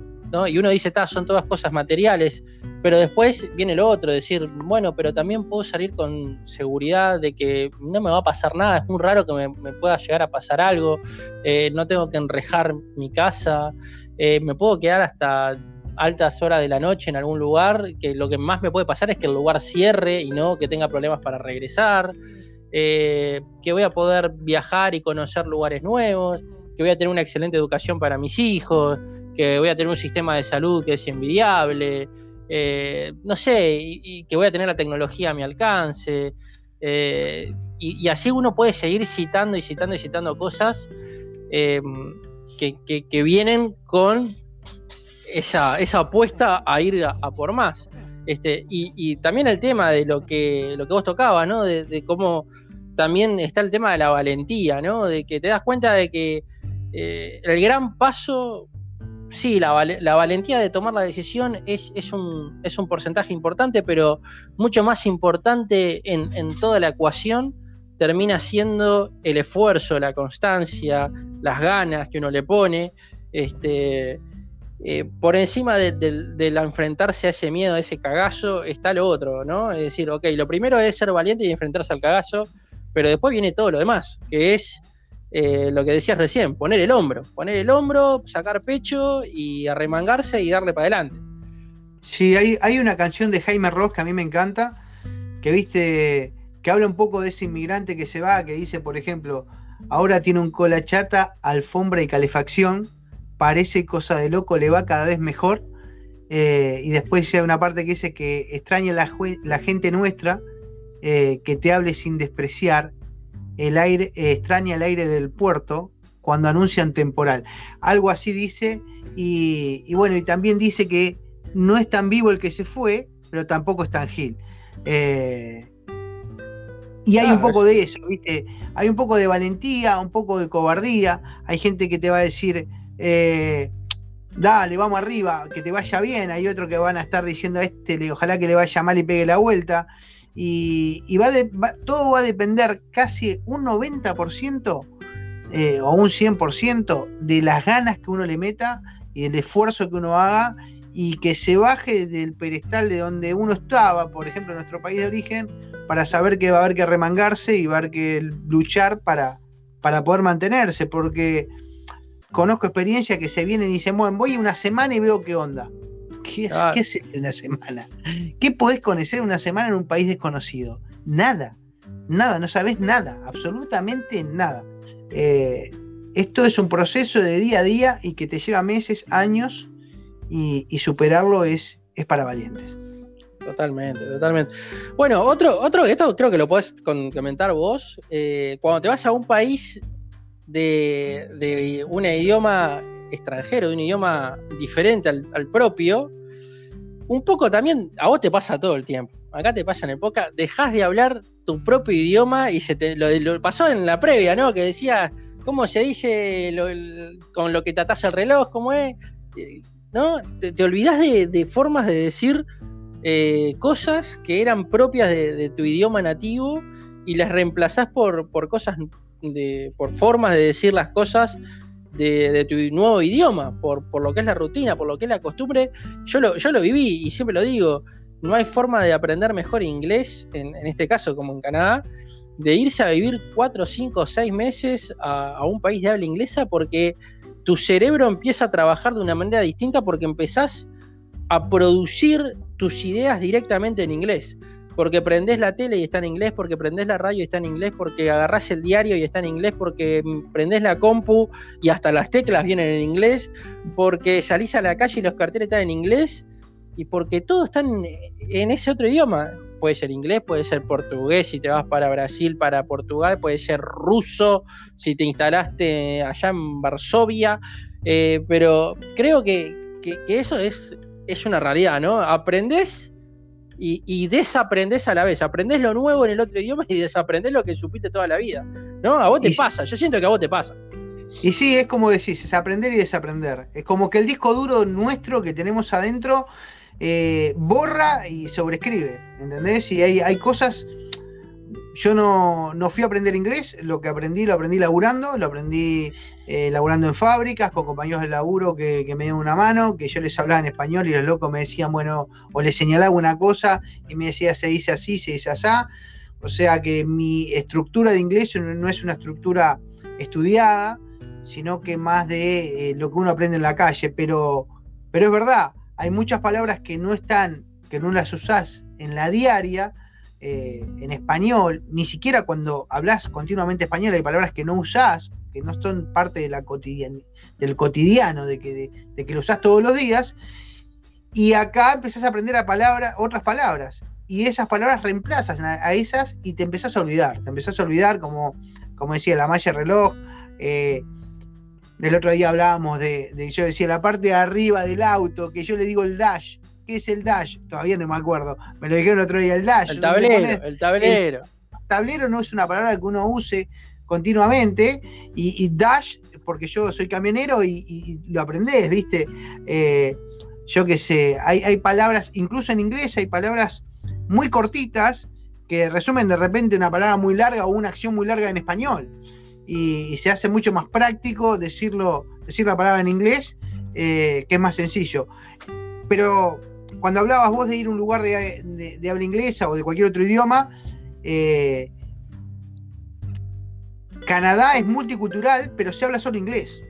Speaker 1: Y uno dice, son todas cosas materiales, pero después viene lo otro, decir, bueno, pero también puedo salir con seguridad de que no me va a pasar nada, es muy raro que me, pueda llegar a pasar algo, eh, no tengo que enrejar mi casa, eh, me puedo quedar hasta altas horas de la noche en algún lugar, que lo que más me puede pasar es que el lugar cierre y no que tenga problemas para regresar. Eh, que voy a poder viajar y conocer lugares nuevos, que voy a tener una excelente educación para mis hijos, que voy a tener un sistema de salud que es envidiable, eh, no sé, y, que voy a tener la tecnología a mi alcance. Eh, y, así uno puede seguir citando y citando y citando cosas que, vienen con esa, apuesta a ir a, por más. Este, y, también el tema de lo que, lo que vos tocabas, ¿no? de cómo también está el tema de la valentía, ¿no? De que te das cuenta de que eh, el gran paso, sí, la, valentía de tomar la decisión es, un, porcentaje importante, pero mucho más importante en, toda la ecuación termina siendo el esfuerzo, la constancia, las ganas que uno le pone. Este, eh, por encima de, la enfrentarse a ese miedo, a ese cagazo, está lo otro, ¿no? Es decir, ok, lo primero es ser valiente y enfrentarse al cagazo, pero después viene todo lo demás, que es eh, lo que decías recién, poner el hombro, poner el hombro, sacar pecho y arremangarse y darle para adelante.
Speaker 2: Sí, hay, hay una canción de Jaime Ross que a mí me encanta, que viste, que habla un poco de ese inmigrante que se va, que dice, por ejemplo, ahora tiene un cola chata, alfombra y calefacción, parece cosa de loco, le va cada vez mejor. Eh, y después hay una parte que dice que extraña la, la gente nuestra, eh, que te hable sin despreciar, el aire, eh, extraña el aire del puerto cuando anuncian temporal. Algo así dice, y, bueno, y también dice que no es tan vivo el que se fue, pero tampoco es tan gil. y hay un poco de eso, ¿viste? Hay un poco de valentía, un poco de cobardía. Hay gente que te va a decir, eh, dale, vamos arriba, que te vaya bien. Hay otro que van a estar diciendo a este, ojalá que le vaya mal y pegue la vuelta. Y, va, todo va a depender casi un 90% eh, o un 100% de las ganas que uno le meta y el esfuerzo que uno haga y que se baje del pedestal de donde uno estaba, por ejemplo, en nuestro país de origen, para saber que va a haber que remangarse y va a haber que luchar para, para poder mantenerse, porque conozco experiencias que se vienen y dicen, bueno, voy una semana y veo qué onda. ¿Qué, es una semana? ¿Qué podés conocer una semana en un país desconocido? Nada, nada, no sabes nada, absolutamente nada. Eh, esto es un proceso de día a día y que te lleva meses, años, y, superarlo es, es para valientes.
Speaker 1: Totalmente, totalmente. Bueno, otro, otro, esto creo que lo podés comentar vos. Eh, cuando te vas a un país de, un idioma extranjero, de un idioma diferente al, propio, un poco también a vos te pasa todo el tiempo. Acá te pasa en época, dejas de hablar tu propio idioma y se te lo, pasó en la previa, ¿no? Que decía, ¿cómo se dice con lo que te el reloj? ¿Cómo es? Eh, ¿No? Te, olvidas de, formas de decir eh, cosas que eran propias de, tu idioma nativo y las reemplazás por, por cosas por formas de decir las cosas de, tu nuevo idioma, por, por, lo que es la rutina, por lo que es la costumbre. Yo lo, yo lo viví y siempre lo digo, no hay forma de aprender mejor inglés, en, este caso como en Canadá, de irse a vivir cuatro, cinco, seis meses a, a un país de habla inglesa porque tu cerebro empieza a trabajar de una manera distinta porque empezás a producir tus ideas directamente en inglés porque prendés la tele y está en inglés, porque prendés la radio y está en inglés, porque agarrás el diario y está en inglés, porque prendés la compu y hasta las teclas vienen en inglés, porque salís a la calle y los carteles están en inglés, y porque todo está en, ese otro idioma. Puede ser inglés, puede ser portugués, si te vas para Brasil, para Portugal, puede ser ruso, si te instalaste allá en Varsovia, eh, pero creo que, eso es, es una realidad, ¿no? Aprendés y, y, desaprendes a la vez. Aprendés lo nuevo en el otro idioma y desaprendés lo que supiste toda la vida. ¿No? A vos te pasa, yo siento que a vos te pasa.
Speaker 2: Y sí, es como decís, es aprender y desaprender. Es como que el disco duro nuestro que tenemos adentro eh, borra y sobrescribe, ¿entendés? Y hay, hay cosas yo no, no, fui a aprender inglés, lo que aprendí lo aprendí laburando, lo aprendí eh, laburando en fábricas, con compañeros de laburo que, me dieron una mano, que yo les hablaba en español y los locos me decían, bueno, o les señalaba una cosa y me decía, se dice así, se dice así. O sea que mi estructura de inglés no es una estructura estudiada, sino que más de eh, lo que uno aprende en la calle. Pero, pero es verdad, hay muchas palabras que no están, que no las usás en la diaria, eh, en español, ni siquiera cuando hablas continuamente español hay palabras que no usás, que no son parte del cotidiano, de que, lo usás todos los días, y acá empezás a aprender otras palabras, y esas palabras reemplazas a, esas y te empezás a olvidar, te empezás a olvidar, como, como decía, la malla reloj, eh, del otro día hablábamos de, de, yo decía, la parte de arriba del auto, que yo le digo el dash, ¿Qué es el dash? Todavía no me acuerdo. Me lo dijeron el otro día, el dash.
Speaker 1: El tablero, el tablero.
Speaker 2: El tablero no es una palabra que uno use continuamente. Y, dash, porque yo soy camionero y, lo aprendés, ¿viste? Eh, yo qué sé, hay, palabras, incluso en inglés hay palabras muy cortitas que resumen de repente una palabra muy larga o una acción muy larga en español. Y, se hace mucho más práctico decirlo, decir la palabra en inglés, eh, que es más sencillo. Pero cuando hablabas vos de ir a un lugar de, habla inglesa o de cualquier otro idioma, eh, Canadá es multicultural, pero se habla solo inglés.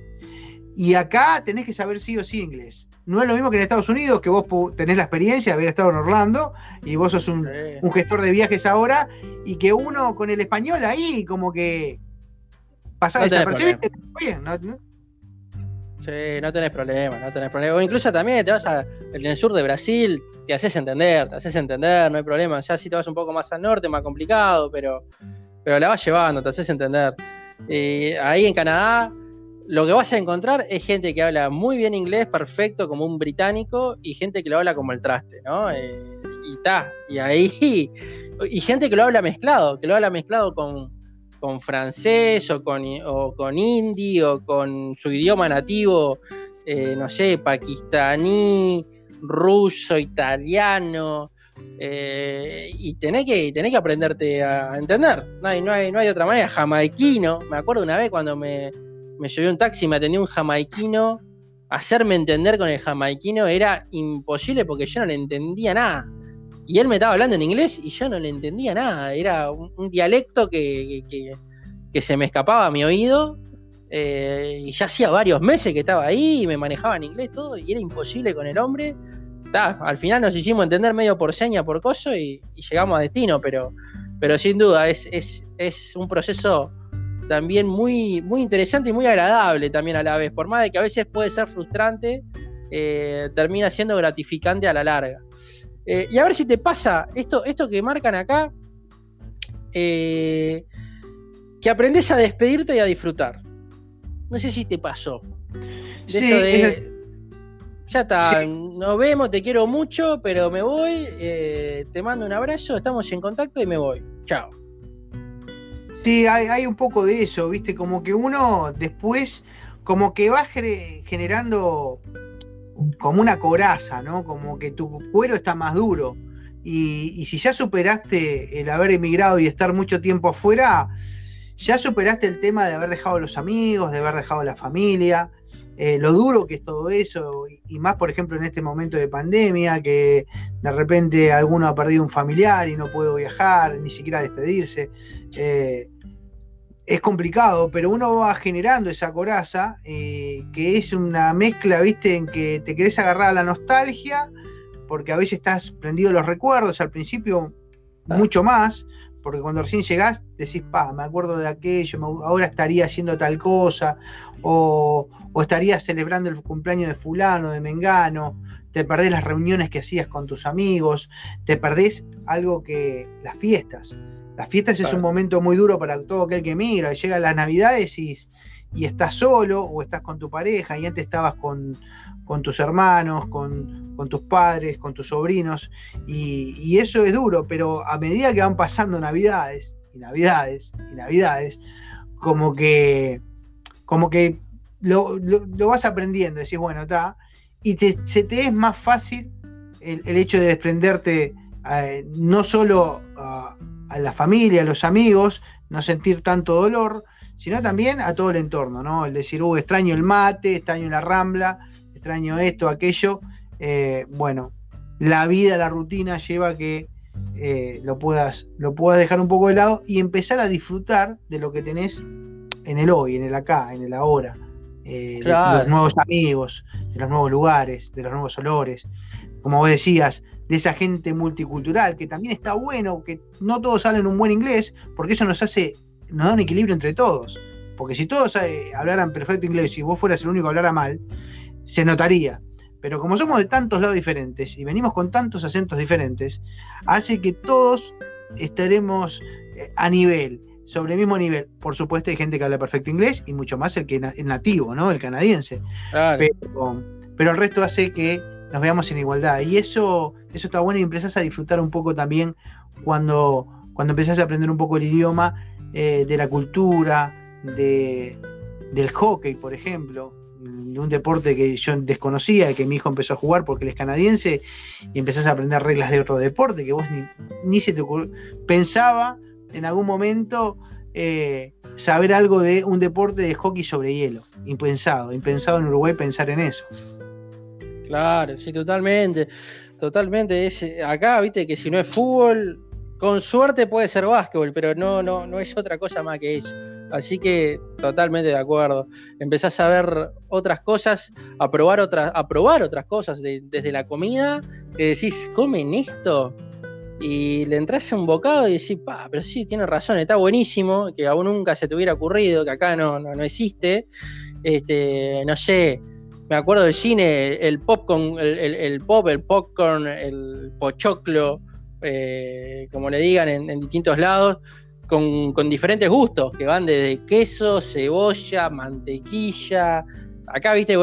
Speaker 2: Y acá tenés que saber sí o sí inglés. No es lo mismo que en Estados Unidos, que vos tenés la experiencia de haber estado en Orlando y vos sos un, gestor de viajes ahora, y que uno con el español ahí, como que pasa no desapercibido. Bien, ¿no?
Speaker 1: Sí, no tenés problema, no tenés problema. O incluso también te vas al en el sur de Brasil, te haces entender, te haces entender, no hay problema. Ya si te vas un poco más al norte, más complicado, pero, pero la vas llevando, te haces entender. ahí en Canadá lo que vas a encontrar es gente que habla muy bien inglés, perfecto, como un británico, y gente que lo habla como el traste, ¿no? Eh, y ta, y ahí, y gente que lo habla mezclado, que lo habla mezclado con, con francés o con, o con hindi o con su idioma nativo, eh, no sé, pakistaní, ruso, italiano, eh, y tenés que, tenés que aprenderte a entender. No hay, no, hay, no hay otra manera. Jamaiquino. Me acuerdo una vez cuando me, me llevé un taxi y me atendió un jamaiquino, hacerme entender con el jamaiquino era imposible porque yo no le entendía nada. Y él me estaba hablando en inglés y yo no le entendía nada. Era un, dialecto que, se me escapaba a mi oído. Eh, y ya hacía varios meses que estaba ahí y me manejaba en inglés todo y era imposible con el hombre. al final nos hicimos entender medio por seña, por coso y, llegamos a destino, pero, pero sin duda es, es un proceso también muy, muy interesante y muy agradable también a la vez. Por más de que a veces puede ser frustrante, eh, termina siendo gratificante a la larga. Eh, y a ver si te pasa esto, esto que marcan acá, eh, que aprendes a despedirte y a disfrutar. No sé si te pasó. De eso de, ya está, nos vemos, te quiero mucho, pero me voy, te mando un abrazo, estamos en contacto y me voy. Chao.
Speaker 2: Sí, hay, un poco de eso, ¿viste? Como que uno después, como que va generando como una coraza, ¿no? Como que tu cuero está más duro. Y, si ya superaste el haber emigrado y estar mucho tiempo afuera, ya superaste el tema de haber dejado los amigos, de haber dejado la familia, eh, lo duro que es todo eso, y, más por ejemplo en este momento de pandemia, que de repente alguno ha perdido un familiar y no puede viajar, ni siquiera despedirse. Eh, es complicado, pero uno va generando esa coraza, eh, que es una mezcla, viste, en que te querés agarrar a la nostalgia, porque a veces estás prendido los recuerdos, al principio mucho más, porque cuando recién llegás decís, pa, me acuerdo de aquello, ahora estaría haciendo tal cosa, o, o estaría celebrando el cumpleaños de fulano, de Mengano, te perdés las reuniones que hacías con tus amigos, te perdés algo que, las fiestas. Las fiestas es un momento muy duro para todo aquel que migra, llega las navidades y, estás solo o estás con tu pareja y antes estabas con, tus hermanos, con, tus padres, con tus sobrinos y, eso es duro, pero a medida que van pasando navidades y navidades y navidades, como que, como que lo, vas aprendiendo, decís, bueno, está, y se te es más fácil el, hecho de desprenderte eh, no solo a a la familia, a los amigos, no sentir tanto dolor, sino también a todo el entorno, ¿no? El decir, uh, extraño el mate, extraño la rambla, extraño esto, aquello. Eh, bueno, la vida, la rutina lleva a que eh, lo, puedas, lo puedas dejar un poco de lado y empezar a disfrutar de lo que tenés en el hoy, en el acá, en el ahora. Eh, de los nuevos amigos, de los nuevos lugares, de los nuevos olores. Como vos decías, de esa gente multicultural, que también está bueno, que no todos hablan un buen inglés, porque eso nos hace, nos da un equilibrio entre todos. Porque si todos eh, hablaran perfecto inglés y vos fueras el único que hablara mal, se notaría. Pero como somos de tantos lados diferentes y venimos con tantos acentos diferentes, hace que todos estaremos eh, a nivel, sobre el mismo nivel. Por supuesto, hay gente que habla perfecto inglés y mucho más el que es nativo, ¿no? El canadiense. Pero, pero el resto hace que nos veamos en igualdad. Y eso, eso está bueno y empezás a disfrutar un poco también cuando, cuando empezás a aprender un poco el idioma eh, de la cultura, de, del hockey, por ejemplo, de un deporte que yo desconocía y que mi hijo empezó a jugar porque él es canadiense y empezás a aprender reglas de otro deporte que vos ni, ni se te pensaba en algún momento eh, saber algo de un deporte de hockey sobre hielo. Impensado, impensado en Uruguay pensar en eso.
Speaker 1: Claro, sí, totalmente. Totalmente. Es, acá, viste, que si no es fútbol, con suerte puede ser básquetbol, pero no, no, no es otra cosa más que eso. Así que totalmente de acuerdo. Empezás a ver otras cosas, a probar otras, a probar otras cosas desde la comida, que decís, ¿comen esto? Y le entras un bocado y decís, pa, pero sí, tiene razón, está buenísimo, que aún nunca se te hubiera ocurrido, que acá no, no, existe. Este, no sé, me acuerdo del cine, el popcorn, el, pop, el popcorn, el pochoclo, eh, como le digan en distintos lados con, diferentes gustos, que van desde queso, cebolla, mantequilla. Acá, viste,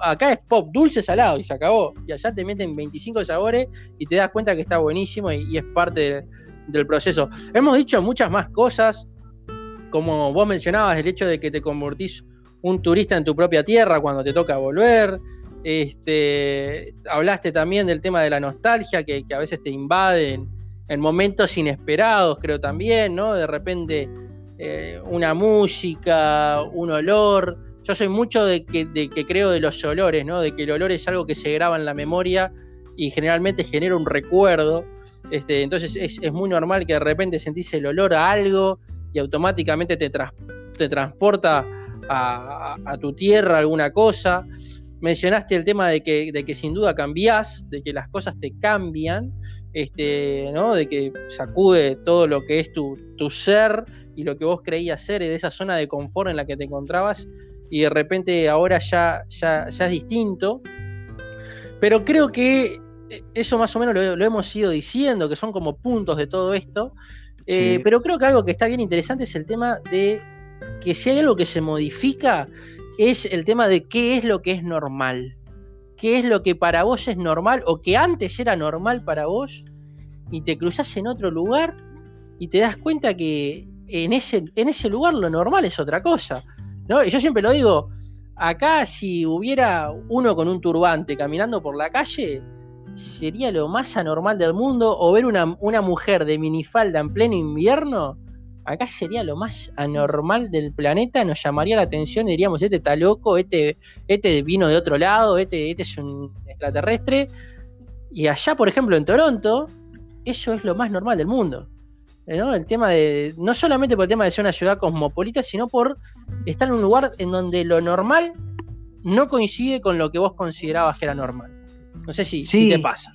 Speaker 1: acá es pop dulce salado y se acabó. Y allá te meten 25 sabores y te das cuenta que está buenísimo y, es parte del proceso. Hemos dicho muchas más cosas, como vos mencionabas, el hecho de que te convertís un turista en tu propia tierra cuando te toca volver. Este, hablaste también del tema de la nostalgia que, a veces te invaden en momentos inesperados, creo también, ¿no? De repente eh, una música, un olor. Yo soy mucho de que, de que creo de los olores, ¿no? De que el olor es algo que se graba en la memoria y generalmente genera un recuerdo. Este, entonces es, muy normal que de repente sentís el olor a algo y automáticamente te, te transporta a, a, tu tierra alguna cosa. Mencionaste el tema de que, de que sin duda cambiás, de que las cosas te cambian este, ¿no? de que sacude todo lo que es tu, ser y lo que vos creías ser, y de esa zona de confort en la que te encontrabas, y de repente ahora ya, ya, es distinto. Pero creo que eso más o menos lo, hemos ido diciendo, que son como puntos de todo esto. Eh, pero creo que algo que está bien interesante es el tema de que si hay algo que se modifica, es el tema de qué es lo que es normal qué es lo que para vos es normal o que antes era normal para vos y te cruzas en otro lugar y te das cuenta que en ese, en ese lugar lo normal es otra cosa. ¿no? Y yo siempre lo digo, acá si hubiera uno con un turbante caminando por la calle, sería lo más anormal del mundo, o ver una, una mujer de minifalda en pleno invierno, acá sería lo más anormal del planeta, nos llamaría la atención y diríamos, este está loco, este, este vino de otro lado, este, este es un extraterrestre. Y allá, por ejemplo, en Toronto, eso es lo más normal del mundo. ¿no? El tema de. No solamente por el tema de ser una ciudad cosmopolita, sino por estar en un lugar en donde lo normal no coincide con lo que vos considerabas que era normal. No sé si, si te pasa.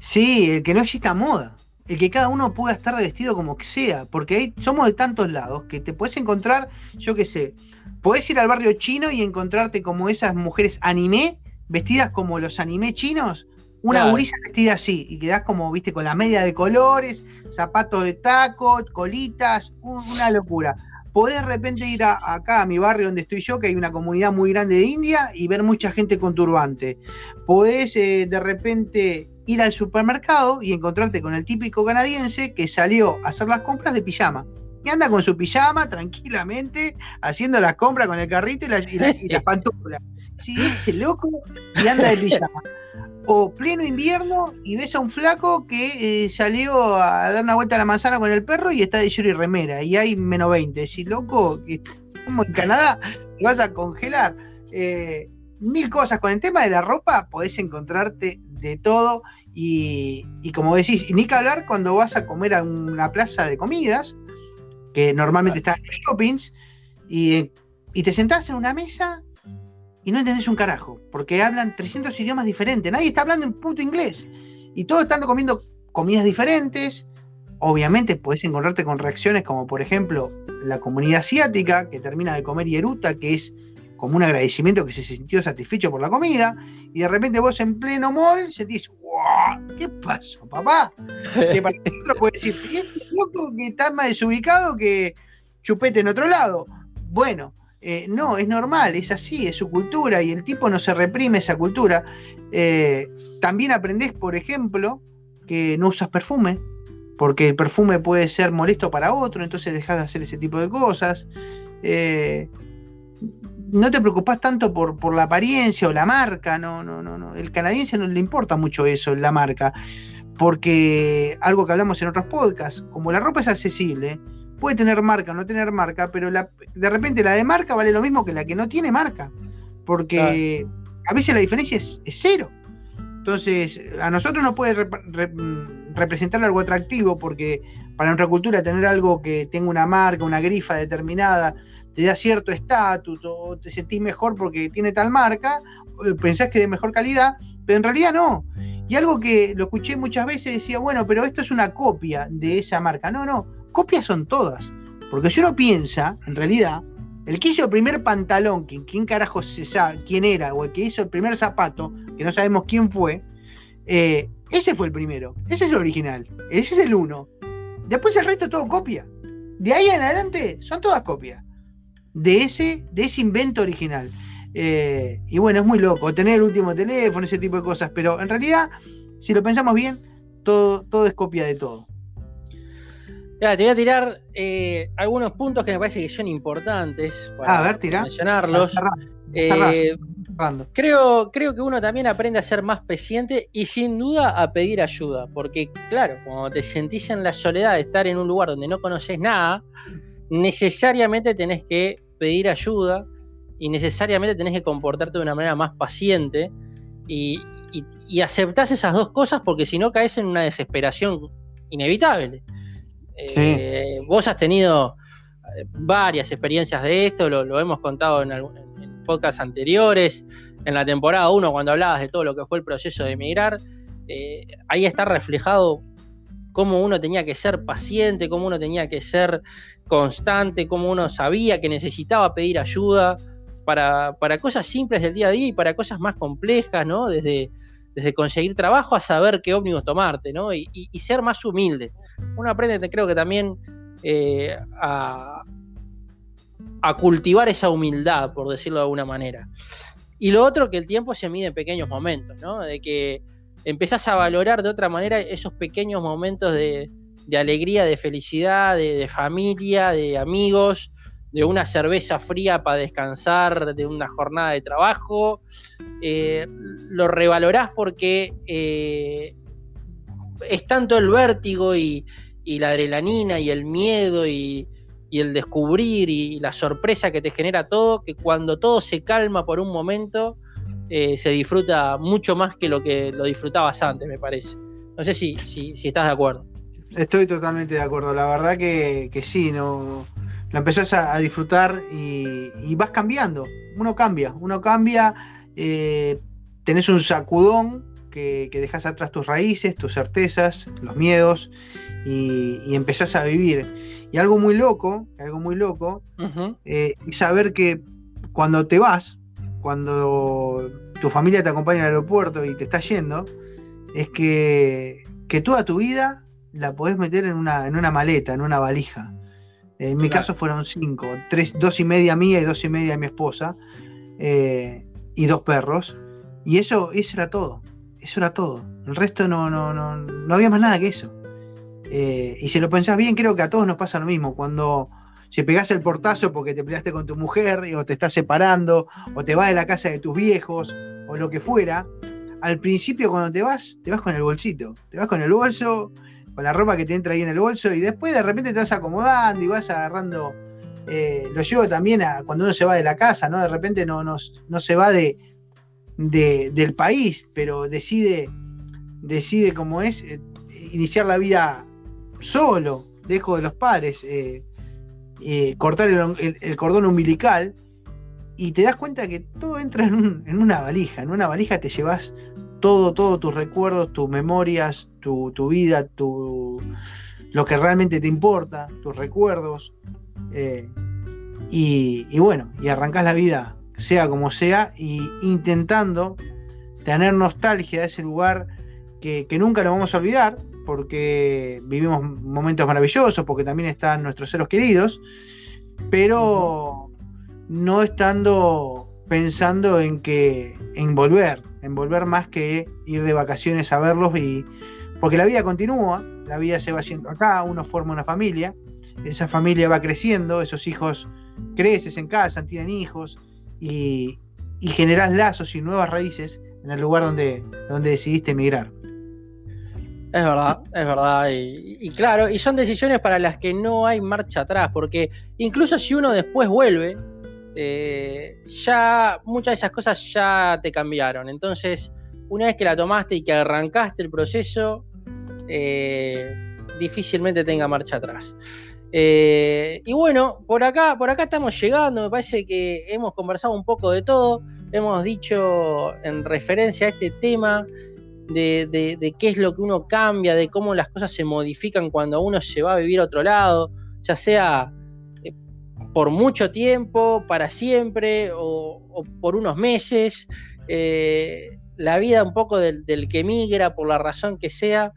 Speaker 2: Sí, el que no exista moda el que cada uno pueda estar vestido como que sea, porque ahí somos de tantos lados que te puedes encontrar, yo qué sé, puedes ir al barrio chino y encontrarte como esas mujeres anime, vestidas como los anime chinos, una claro. vestida así, y quedás como, viste, con la media de colores, zapatos de taco, colitas, una locura. Podés de repente ir acá a mi barrio donde estoy yo, que hay una comunidad muy grande de India, y ver mucha gente con turbante. Podés eh, de repente ir al supermercado y encontrarte con el típico canadiense que salió a hacer las compras de pijama. Y anda con su pijama tranquilamente haciendo las compras con el carrito y, las pantuflas. Sí, este loco y anda de pijama. O pleno invierno y ves a un flaco que eh, salió a dar una vuelta a la manzana con el perro y está de y remera y hay menos 20. Si loco, como en Canadá, te vas a congelar. Eh, mil cosas. Con el tema de la ropa podés encontrarte de todo y, como decís, ni que hablar cuando vas a comer a una plaza de comidas, que normalmente está en los shoppings, y, te sentás en una mesa y no entendés un carajo, porque hablan 300 idiomas diferentes, nadie está hablando en puto inglés, y todos están comiendo comidas diferentes. Obviamente puedes encontrarte con reacciones como por ejemplo la comunidad asiática que termina de comer hieruta, que es como un agradecimiento que se sintió satisfecho por la comida, y de repente vos en pleno mall sentís, wow, ¿qué pasó, papá? Que para lo puede decir, y este loco que está más desubicado que chupete en otro lado. Bueno, eh, no, es normal, es así, es su cultura, y el tipo no se reprime esa cultura. Eh, también aprendés, por ejemplo, que no usas perfume, porque el perfume puede ser molesto para otro, entonces dejas de hacer ese tipo de cosas. Eh, no te preocupas tanto por, por, la apariencia o la marca, no, no, no, no. El canadiense no le importa mucho eso, la marca, porque algo que hablamos en otros podcasts, como la ropa es accesible, puede tener marca o no tener marca, pero la, de repente la de marca vale lo mismo que la que no tiene marca, porque a veces la diferencia es, cero. Entonces, a nosotros nos puede representar algo atractivo, porque para nuestra cultura tener algo que tenga una marca, una grifa determinada, te da cierto estatus te sentís mejor porque tiene tal marca, pensás que de mejor calidad, pero en realidad no. Y algo que lo escuché muchas veces decía, bueno, pero esto es una copia de esa marca. No, no, copias son todas. Porque si uno piensa, en realidad, el que hizo el primer pantalón, que quién carajo se sabe quién era, o el que hizo el primer zapato, que no sabemos quién fue, eh, ese fue el primero. Ese es el original. Ese es el uno. Después el resto todo copia. De ahí en adelante son todas copias. De ese, de ese invento original. Eh, y bueno, es muy loco tener el último teléfono, ese tipo de cosas, pero en realidad, si lo pensamos bien, todo, todo es copia de todo.
Speaker 1: Ya, te voy a tirar eh, algunos puntos que me parece que son importantes para
Speaker 2: a ver, tira.
Speaker 1: mencionarlos. Eh, creo, creo que uno también aprende a ser más paciente y sin duda a pedir ayuda, porque claro, cuando te sentís en la soledad de estar en un lugar donde no conoces nada, necesariamente tenés que pedir ayuda y necesariamente tenés que comportarte de una manera más paciente y, y, aceptás esas dos cosas porque si no caes en una desesperación inevitable. Eh, vos has tenido eh, varias experiencias de esto, lo, hemos contado en, en, podcasts anteriores, en la temporada 1 cuando hablabas de todo lo que fue el proceso de emigrar, eh, ahí está reflejado cómo uno tenía que ser paciente, cómo uno tenía que ser constante, cómo uno sabía que necesitaba pedir ayuda, para, cosas simples del día a día y para cosas más complejas, ¿no? Desde, desde conseguir trabajo a saber qué ómnibus tomarte, ¿no? Y, ser más humilde. Uno aprende, creo que también eh, a, cultivar esa humildad, por decirlo de alguna manera. Y lo otro, que el tiempo se mide en pequeños momentos, ¿no? De que empezás a valorar de otra manera esos pequeños momentos de, alegría, de felicidad, de, familia, de amigos, de una cerveza fría para descansar de una jornada de trabajo. Eh, lo revalorás porque eh, es tanto el vértigo y, la adrenalina y el miedo y, el descubrir y la sorpresa que te genera todo, que cuando todo se calma por un momento, eh, se disfruta mucho más que lo que lo disfrutabas antes, me parece. No sé si, si, estás de acuerdo.
Speaker 2: Estoy totalmente de acuerdo. La verdad que, que sí, no lo empezás a, disfrutar y, vas cambiando. Uno cambia, uno cambia, eh, tenés un sacudón que, que dejas atrás tus raíces, tus certezas, los miedos y, empezás a vivir. Y algo muy loco, algo muy loco, eh, es saber que cuando te vas, cuando tu familia te acompaña al aeropuerto y te está yendo, es que, que toda tu vida la podés meter en una, en una maleta, en una valija. En mi caso fueron cinco, tres, dos y media mía y dos y media de mi esposa, eh, y dos perros. Y eso, eso era todo. Eso era todo. El resto no, no, no, no había más nada que eso. Eh, y si lo pensás bien, creo que a todos nos pasa lo mismo. Cuando si pegás el portazo porque te peleaste con tu mujer, o te estás separando, o te vas de la casa de tus viejos, o lo que fuera, al principio cuando te vas, te vas con el bolsito. Te vas con el bolso con la ropa que te entra ahí en el bolso y después de repente te vas acomodando y vas agarrando. Eh, lo llevo también a cuando uno se va de la casa, ¿no? De repente no, no, se va de, del país, pero decide, decide como es, eh, iniciar la vida solo, lejos de los padres, eh, cortar el, cordón umbilical y te das cuenta que todo entra en, en, una valija. En una valija te llevas todo, todos tus recuerdos, tus memorias, tu, vida, tu, lo que realmente te importa, tus recuerdos. Eh, y, bueno, y arrancás la vida, sea como sea, y intentando tener nostalgia de ese lugar que, nunca lo vamos a olvidar, porque vivimos momentos maravillosos, porque también están nuestros seres queridos, pero no estando pensando en que en volver, en volver más que ir de vacaciones a verlos y porque la vida continúa, la vida se va haciendo acá, uno forma una familia, esa familia va creciendo, esos hijos creces, en casa, tienen hijos y, y generás lazos y nuevas raíces en el lugar donde, donde decidiste emigrar.
Speaker 1: Es verdad, es verdad. Y, claro, y son decisiones para las que no hay marcha atrás, porque incluso si uno después vuelve, eh, ya muchas de esas cosas ya te cambiaron. Entonces, una vez que la tomaste y que arrancaste el proceso, eh, difícilmente tenga marcha atrás. Eh, y bueno, por acá, por acá estamos llegando, me parece que hemos conversado un poco de todo, hemos dicho en referencia a este tema de, qué es lo que uno cambia, de cómo las cosas se modifican cuando uno se va a vivir a otro lado, ya sea eh, por mucho tiempo, para siempre o, por unos meses. Eh, la vida un poco del, que migra, por la razón que sea,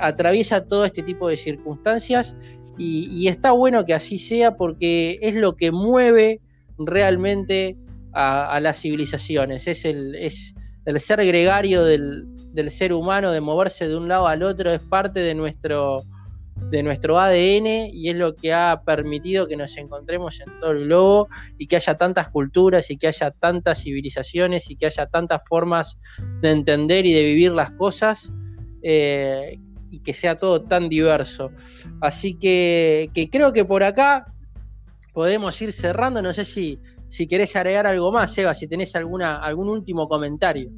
Speaker 1: atraviesa todo este tipo de circunstancias y, está bueno que así sea porque es lo que mueve realmente a, las civilizaciones. Es el, es el ser gregario del, ser humano, de moverse de un lado al otro, es parte de nuestro, de nuestro ADN y es lo que ha permitido que nos encontremos en todo el globo y que haya tantas culturas y que haya tantas civilizaciones y que haya tantas formas de entender y de vivir las cosas eh, y que sea todo tan diverso. Así que, creo que por acá podemos ir cerrando. No sé si, si querés agregar algo más, Eva, si tenés alguna, algún último comentario.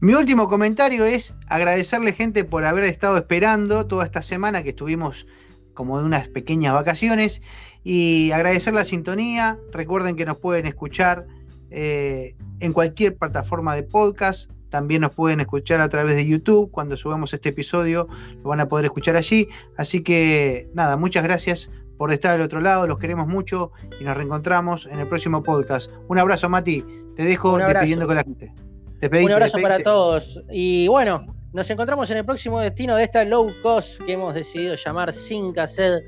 Speaker 2: Mi último comentario es agradecerle gente por haber estado esperando toda esta semana que estuvimos como de unas pequeñas vacaciones y agradecer la sintonía. Recuerden que nos pueden escuchar eh, en cualquier plataforma de podcast, también nos pueden escuchar a través de YouTube. Cuando subamos este episodio, lo van a poder escuchar allí. Así que nada, muchas gracias por estar al otro lado. Los queremos mucho y nos reencontramos en el próximo podcast. Un abrazo, Mati. Te dejo despidiendo con la gente.
Speaker 1: Un abrazo para todos. Y bueno, nos encontramos en el próximo destino de esta low cost que hemos decidido llamar Sin Cassette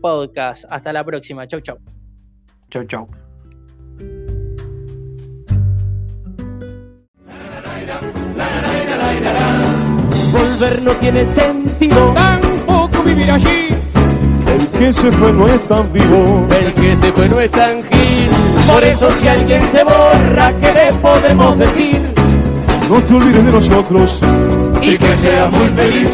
Speaker 1: Podcast. Hasta la próxima. Chau, chau.
Speaker 2: Chau, chau.
Speaker 3: Volver no tiene sentido, tampoco vivir allí. El que se fue no es tan vivo,
Speaker 4: el que se fue no es tan gil.
Speaker 3: Por eso si alguien se borra, ¿qué le podemos decir? No te olvides de nosotros
Speaker 4: y que sea muy feliz.